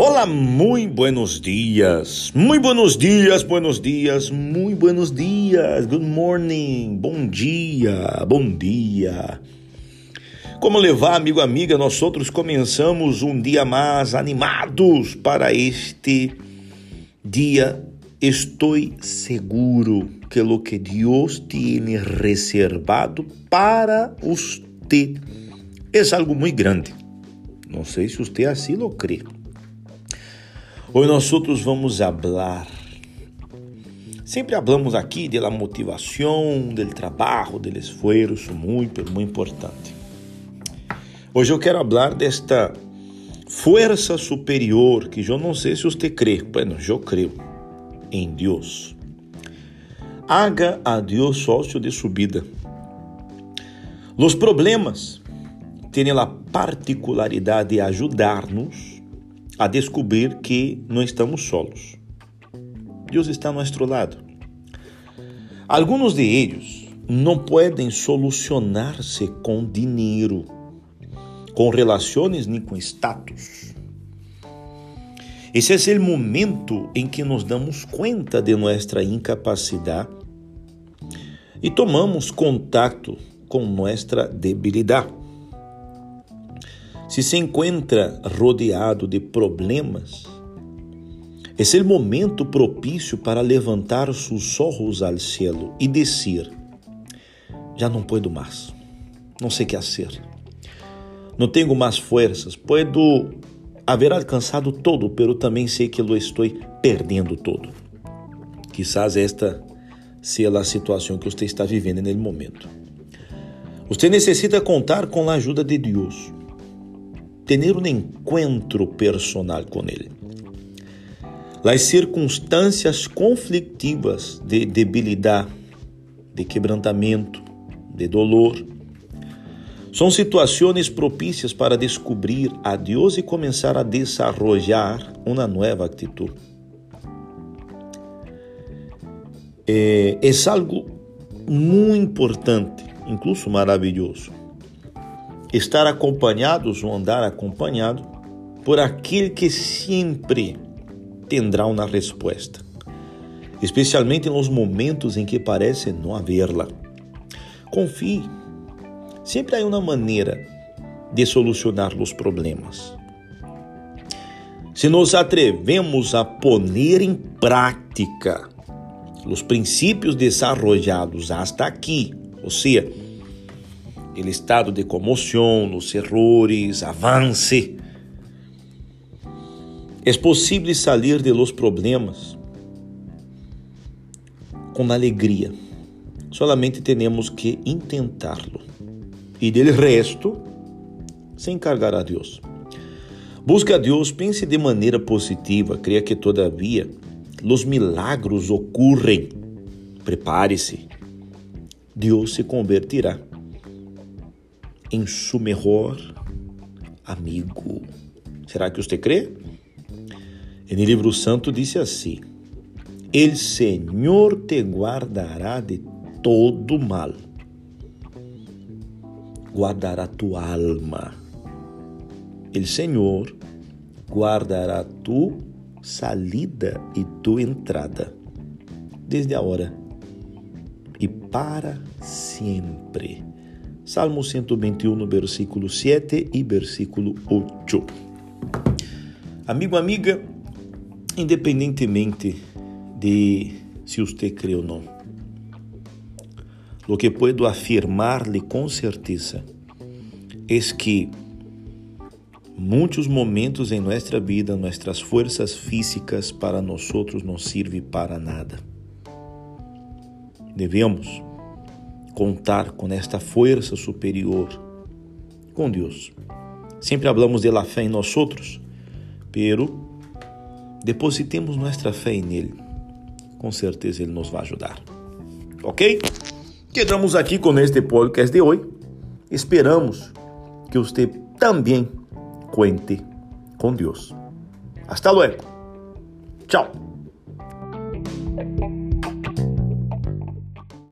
Olá, muito buenos dias, muito buenos dias, buenos dias, muito buenos dias, good morning, bom dia, bom dia. Como levar, amigo, amiga, nós outros começamos um dia mais animados para este dia. Estou seguro que o que Deus tem reservado para você é algo muito grande. Não sei se você assim lo crê. Hoje nós outros vamos falar. Sempre falamos aqui da motivação, do trabalho, do esforço, muito, muito importante. Hoje eu quero falar desta força superior que eu não sei se você crê. Bueno, eu creio em Deus. Haga a Deus sócio de subida. Os problemas têm a particularidade de ajudar-nos a descobrir que não estamos solos. Deus está ao nosso lado. Alguns de eles não podem solucionar-se com dinheiro, com relações nem com status. Esse é o momento em que nos damos conta de nossa incapacidade e tomamos contato com nossa debilidade. Se se encontra rodeado de problemas, é o momento propício para levantar seus olhos ao cielo e dizer: Já não puedo mais, não sei o que fazer, não tenho mais forças, puedo haver alcançado todo, pero também sei que lo estou perdendo todo. Quizás esta seja a situação que você está vivendo no momento. Você necessita contar com a ajuda de Deus ter um encontro personal com Ele. As circunstâncias conflictivas de debilidade, de quebrantamento, de dolor, são situações propícias para descobrir a Deus e começar a desarrollar uma nova atitude. É, é algo muito importante, incluso maravilhoso estar acompanhados ou andar acompanhado por aquele que sempre terá uma resposta, especialmente nos momentos em que parece não havê-la. Confie, sempre há uma maneira de solucionar os problemas. Se nos atrevemos a poner em prática os princípios desenvolvidos hasta aqui, ou seja, aquele estado de comoção, os errores, avance. É possível sair de los problemas com alegria. Solamente temos que intentarlo. E del resto, se encargará Deus. Busque a Deus, pense de maneira positiva, creia que todavia os milagros ocorrem. Prepare-se. Deus se convertirá em su mejor amigo. Será que você crê? No livro santo disse assim: El Senhor te guardará de todo mal, guardará tu alma. El Senhor guardará tu salida e tu entrada, desde a hora e para sempre. Salmo 121, versículo 7 e versículo 8. Amigo, amiga, independentemente de se você crê ou não, o que puedo afirmar-lhe com certeza é que muitos momentos em nossa vida, nossas forças físicas para nós outros não servem para nada. Devemos contar com esta força superior, com Deus. Sempre hablamos de la fé em nós outros, pero depositemos nossa fé nele. Com certeza ele nos vai ajudar. Ok? Quedamos aqui com este podcast de hoje. Esperamos que você também cuente com Deus. Hasta luego. Tchau.